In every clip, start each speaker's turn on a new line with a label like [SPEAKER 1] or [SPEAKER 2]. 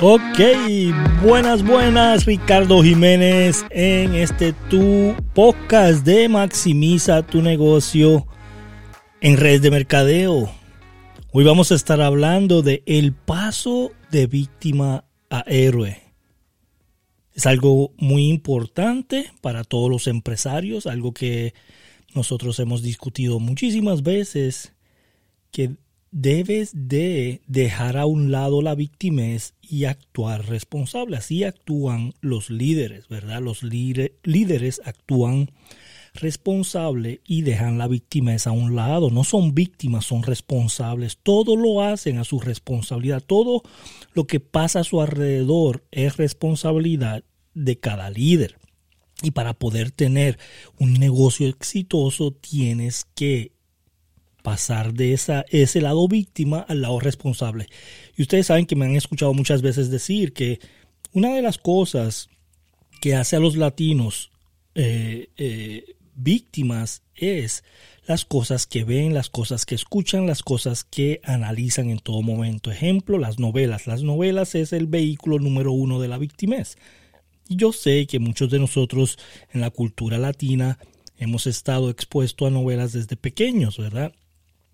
[SPEAKER 1] Ok, buenas, buenas, Ricardo Jiménez en este tu podcast de Maximiza tu negocio en red de mercadeo. Hoy vamos a estar hablando de el paso de víctima a héroe. Es algo muy importante para todos los empresarios, algo que nosotros hemos discutido muchísimas veces, que debes de dejar a un lado la victimez y actuar responsable. Así actúan los líderes, ¿verdad? Los líderes actúan responsable y dejan la victimez a un lado. No son víctimas, son responsables. Todo lo hacen a su responsabilidad. Todo lo que pasa a su alrededor es responsabilidad de cada líder. Y para poder tener un negocio exitoso tienes que pasar de esa, ese lado víctima al lado responsable. Y ustedes saben que me han escuchado muchas veces decir que una de las cosas que hace a los latinos eh, eh, víctimas es las cosas que ven, las cosas que escuchan, las cosas que analizan en todo momento. Ejemplo, las novelas. Las novelas es el vehículo número uno de la victimez. Y yo sé que muchos de nosotros en la cultura latina hemos estado expuestos a novelas desde pequeños, ¿verdad?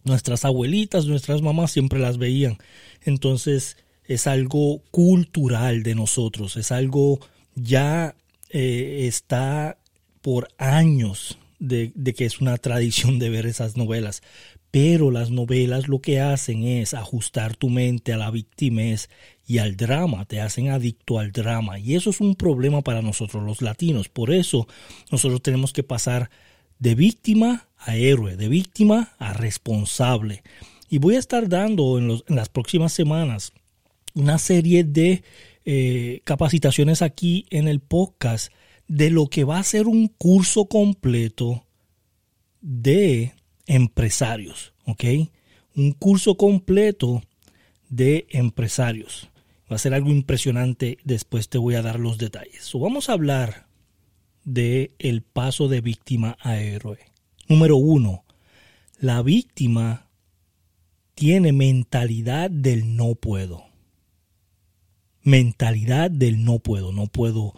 [SPEAKER 1] Nuestras abuelitas, nuestras mamás siempre las veían. Entonces es algo cultural de nosotros, es algo ya eh, está por años de, de, que es una tradición de ver esas novelas. Pero las novelas lo que hacen es ajustar tu mente a la victimez y al drama, te hacen adicto al drama. Y eso es un problema para nosotros los latinos. Por eso nosotros tenemos que pasar de víctima a héroe, de víctima a responsable. Y voy a estar dando en, las próximas semanas una serie de eh, capacitaciones aquí en el podcast de lo que va a ser un curso completo de empresarios, ¿ok? Un curso completo de empresarios. Va a ser algo impresionante, después te voy a dar los detalles. vamos a hablar de el paso de víctima a héroe. Número uno, la víctima tiene mentalidad del no puedo. Mentalidad del no puedo, no puedo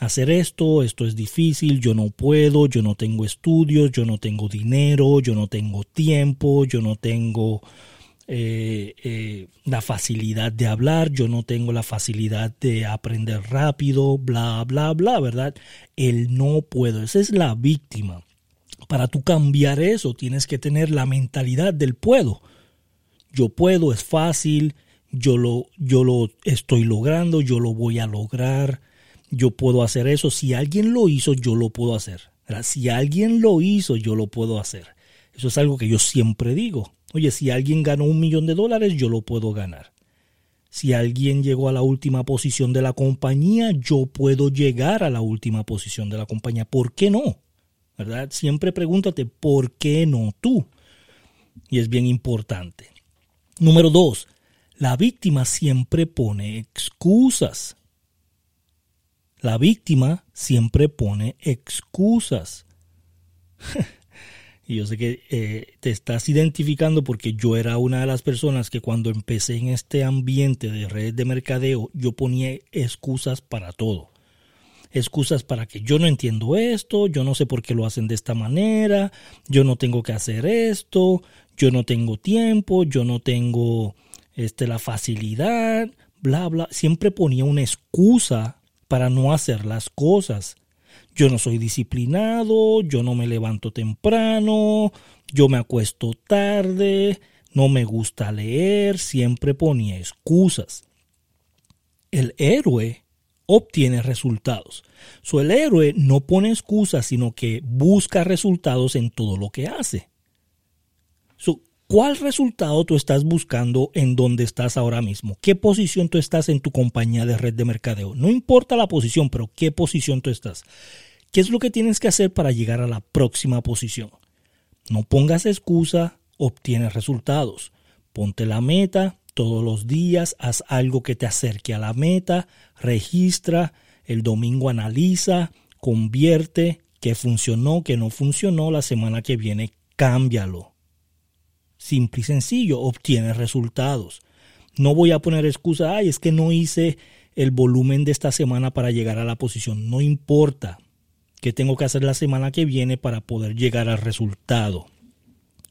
[SPEAKER 1] hacer esto, esto es difícil, yo no puedo, yo no tengo estudios, yo no tengo dinero, yo no tengo tiempo, yo no tengo eh, eh, la facilidad de hablar, yo no tengo la facilidad de aprender rápido, bla, bla, bla, ¿verdad? El no puedo, esa es la víctima. Para tú cambiar eso tienes que tener la mentalidad del puedo. Yo puedo, es fácil, yo lo, yo lo estoy logrando, yo lo voy a lograr, yo puedo hacer eso. Si alguien lo hizo, yo lo puedo hacer. Si alguien lo hizo, yo lo puedo hacer. Eso es algo que yo siempre digo. Oye, si alguien ganó un millón de dólares, yo lo puedo ganar. Si alguien llegó a la última posición de la compañía, yo puedo llegar a la última posición de la compañía. ¿Por qué no? ¿Verdad? Siempre pregúntate, ¿por qué no tú? Y es bien importante. Número dos, la víctima siempre pone excusas. La víctima siempre pone excusas. Y yo sé que eh, te estás identificando porque yo era una de las personas que cuando empecé en este ambiente de redes de mercadeo, yo ponía excusas para todo. Excusas para que yo no entiendo esto, yo no sé por qué lo hacen de esta manera, yo no tengo que hacer esto, yo no tengo tiempo, yo no tengo este, la facilidad, bla, bla. Siempre ponía una excusa para no hacer las cosas yo no soy disciplinado, yo no me levanto temprano, yo me acuesto tarde, no me gusta leer, siempre ponía excusas. El héroe obtiene resultados. So, el héroe no pone excusas, sino que busca resultados en todo lo que hace. ¿Cuál resultado tú estás buscando en donde estás ahora mismo? ¿Qué posición tú estás en tu compañía de red de mercadeo? No importa la posición, pero ¿qué posición tú estás? ¿Qué es lo que tienes que hacer para llegar a la próxima posición? No pongas excusa, obtienes resultados. Ponte la meta todos los días, haz algo que te acerque a la meta, registra, el domingo analiza, convierte, qué funcionó, qué no funcionó, la semana que viene cámbialo. Simple y sencillo, obtienes resultados. No voy a poner excusa, ay, es que no hice el volumen de esta semana para llegar a la posición. No importa qué tengo que hacer la semana que viene para poder llegar al resultado.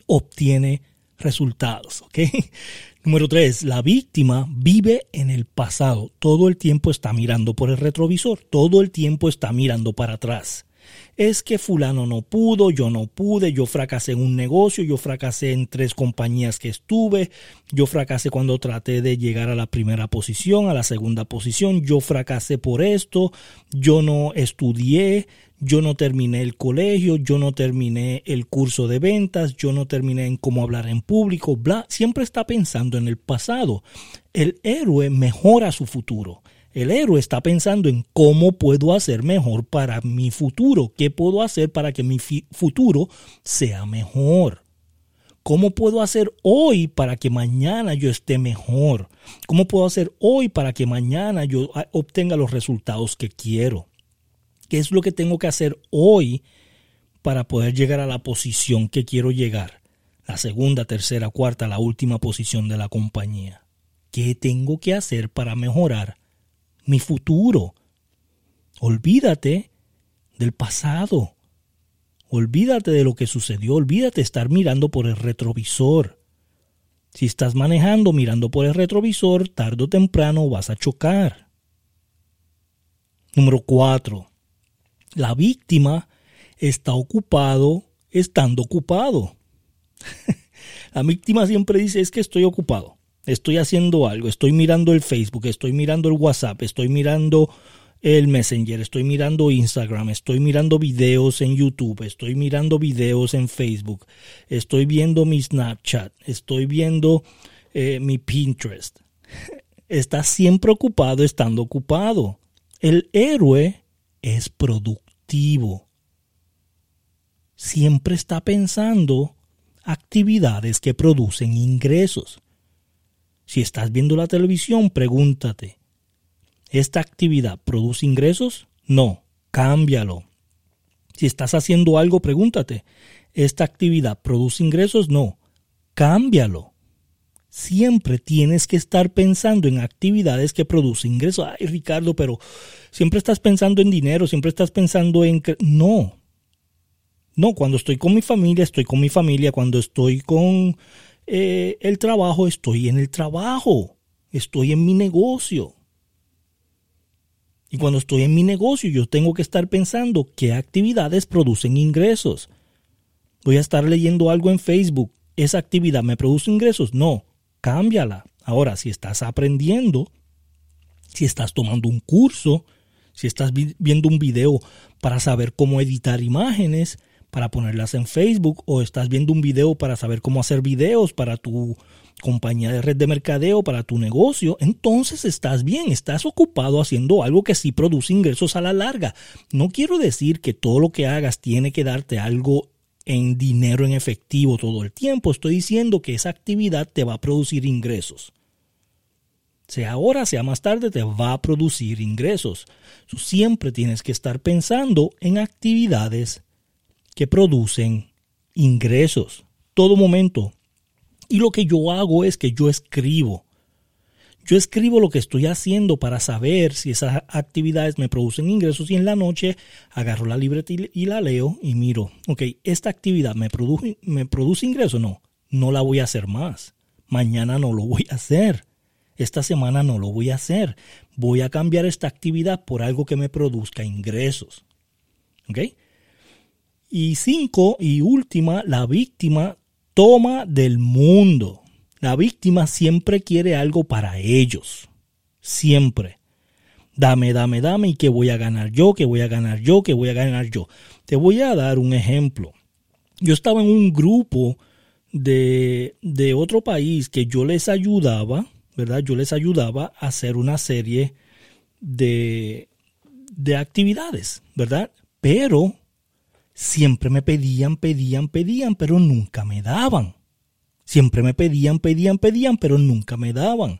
[SPEAKER 1] Obtiene resultados. Número tres, la víctima vive en el pasado. Todo el tiempo está mirando por el retrovisor. Todo el tiempo está mirando para atrás es que fulano no pudo, yo no pude, yo fracasé en un negocio, yo fracasé en tres compañías que estuve, yo fracasé cuando traté de llegar a la primera posición, a la segunda posición, yo fracasé por esto, yo no estudié, yo no terminé el colegio, yo no terminé el curso de ventas, yo no terminé en cómo hablar en público, bla, siempre está pensando en el pasado. El héroe mejora su futuro. El héroe está pensando en cómo puedo hacer mejor para mi futuro, qué puedo hacer para que mi futuro sea mejor. ¿Cómo puedo hacer hoy para que mañana yo esté mejor? ¿Cómo puedo hacer hoy para que mañana yo ah, obtenga los resultados que quiero? ¿Qué es lo que tengo que hacer hoy para poder llegar a la posición que quiero llegar? La segunda, tercera, cuarta, la última posición de la compañía. ¿Qué tengo que hacer para mejorar mi futuro. Olvídate del pasado. Olvídate de lo que sucedió. Olvídate de estar mirando por el retrovisor. Si estás manejando mirando por el retrovisor, tarde o temprano vas a chocar. Número 4. La víctima está ocupado estando ocupado. la víctima siempre dice es que estoy ocupado estoy haciendo algo, estoy mirando el Facebook, estoy mirando el WhatsApp, estoy mirando el Messenger, estoy mirando Instagram, estoy mirando videos en YouTube, estoy mirando videos en Facebook, estoy viendo mi Snapchat, estoy viendo eh, mi Pinterest. Está siempre ocupado estando ocupado. El héroe es productivo. Siempre está pensando actividades que producen ingresos. Si estás viendo la televisión, pregúntate, ¿esta actividad produce ingresos? No, cámbialo. Si estás haciendo algo, pregúntate, ¿esta actividad produce ingresos? No, cámbialo. Siempre tienes que estar pensando en actividades que producen ingresos. Ay, Ricardo, pero siempre estás pensando en dinero, siempre estás pensando en... No. No, cuando estoy con mi familia, estoy con mi familia. Cuando estoy con eh, el trabajo, estoy en el trabajo, estoy en mi negocio. Y cuando estoy en mi negocio, yo tengo que estar pensando qué actividades producen ingresos. Voy a estar leyendo algo en Facebook. ¿Esa actividad me produce ingresos? No, cámbiala. Ahora, si estás aprendiendo, si estás tomando un curso, si estás viendo un video para saber cómo editar imágenes, para ponerlas en Facebook o estás viendo un video para saber cómo hacer videos para tu compañía de red de mercadeo, para tu negocio, entonces estás bien, estás ocupado haciendo algo que sí produce ingresos a la larga. No quiero decir que todo lo que hagas tiene que darte algo en dinero en efectivo todo el tiempo. Estoy diciendo que esa actividad te va a producir ingresos. Sea ahora, sea más tarde, te va a producir ingresos. Tú siempre tienes que estar pensando en actividades que producen ingresos todo momento. Y lo que yo hago es que yo escribo. Yo escribo lo que estoy haciendo para saber si esas actividades me producen ingresos y en la noche agarro la libreta y la leo y miro, ok, esta actividad me produce, me produce ingresos, no, no la voy a hacer más. Mañana no lo voy a hacer. Esta semana no lo voy a hacer. Voy a cambiar esta actividad por algo que me produzca ingresos. ¿Ok? Y cinco y última, la víctima toma del mundo. La víctima siempre quiere algo para ellos. Siempre. Dame, dame, dame y que voy a ganar yo, que voy a ganar yo, que voy a ganar yo. Te voy a dar un ejemplo. Yo estaba en un grupo de, de otro país que yo les ayudaba, ¿verdad? Yo les ayudaba a hacer una serie de, de actividades, ¿verdad? Pero siempre me pedían, pedían, pedían, pero nunca me daban. Siempre me pedían, pedían, pedían, pero nunca me daban.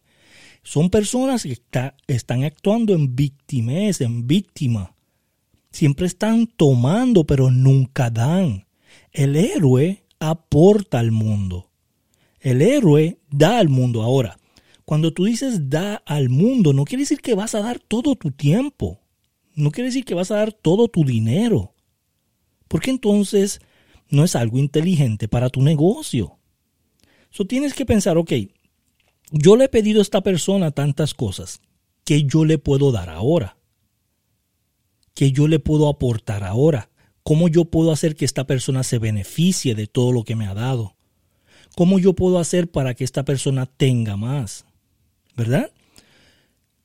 [SPEAKER 1] Son personas que están actuando en víctimas, en víctima. Siempre están tomando, pero nunca dan. El héroe aporta al mundo. El héroe da al mundo. Ahora, Cuando tú dices da al mundo, no quiere decir que vas a dar todo tu tiempo. No quiere decir que vas a dar todo tu dinero. Porque entonces no es algo inteligente para tu negocio. So tienes que pensar, ok, yo le he pedido a esta persona tantas cosas que yo le puedo dar ahora. Que yo le puedo aportar ahora. ¿Cómo yo puedo hacer que esta persona se beneficie de todo lo que me ha dado? ¿Cómo yo puedo hacer para que esta persona tenga más? ¿Verdad?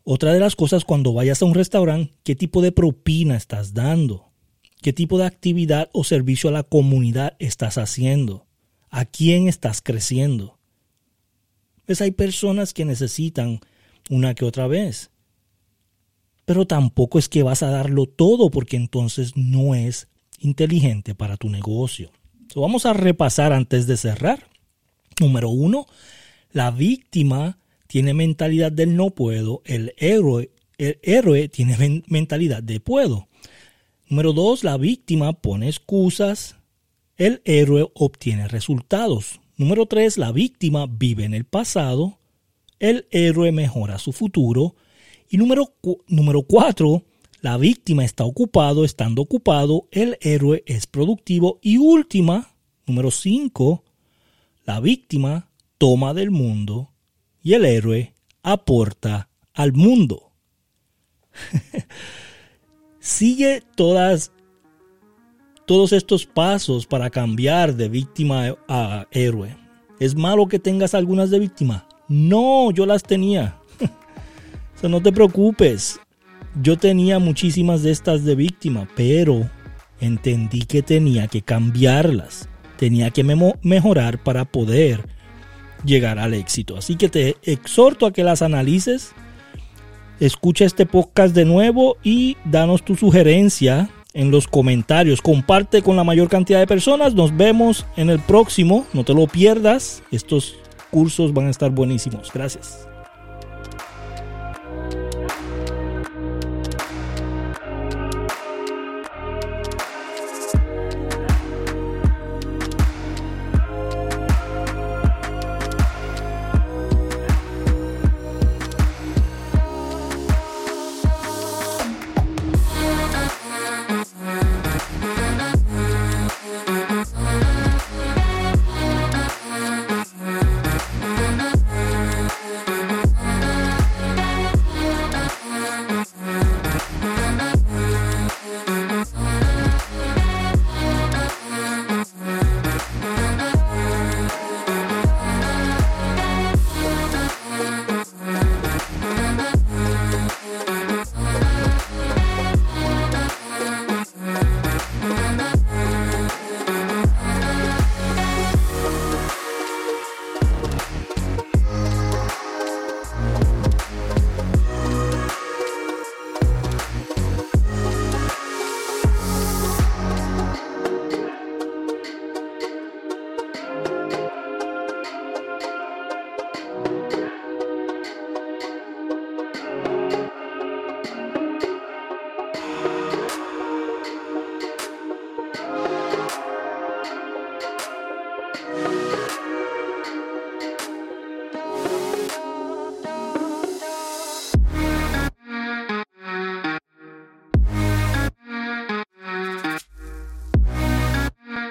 [SPEAKER 1] Otra de las cosas cuando vayas a un restaurante, ¿qué tipo de propina estás dando? ¿Qué tipo de actividad o servicio a la comunidad estás haciendo? ¿A quién estás creciendo? Pues hay personas que necesitan una que otra vez. Pero tampoco es que vas a darlo todo porque entonces no es inteligente para tu negocio. vamos a repasar antes de cerrar. Número uno, la víctima tiene mentalidad del no puedo, el héroe, el héroe tiene mentalidad de puedo. Número dos, la víctima pone excusas, el héroe obtiene resultados. Número tres, la víctima vive en el pasado, el héroe mejora su futuro. Y número, número cuatro, la víctima está ocupado, estando ocupado, el héroe es productivo. Y última, número 5, la víctima toma del mundo y el héroe aporta al mundo. Sigue todas, todos estos pasos para cambiar de víctima a héroe. ¿Es malo que tengas algunas de víctima? No, yo las tenía. no te preocupes. Yo tenía muchísimas de estas de víctima, pero entendí que tenía que cambiarlas. Tenía que mejorar para poder llegar al éxito. Así que te exhorto a que las analices. Escucha este podcast de nuevo y danos tu sugerencia en los comentarios. Comparte con la mayor cantidad de personas. Nos vemos en el próximo. No te lo pierdas. Estos cursos van a estar buenísimos. Gracias.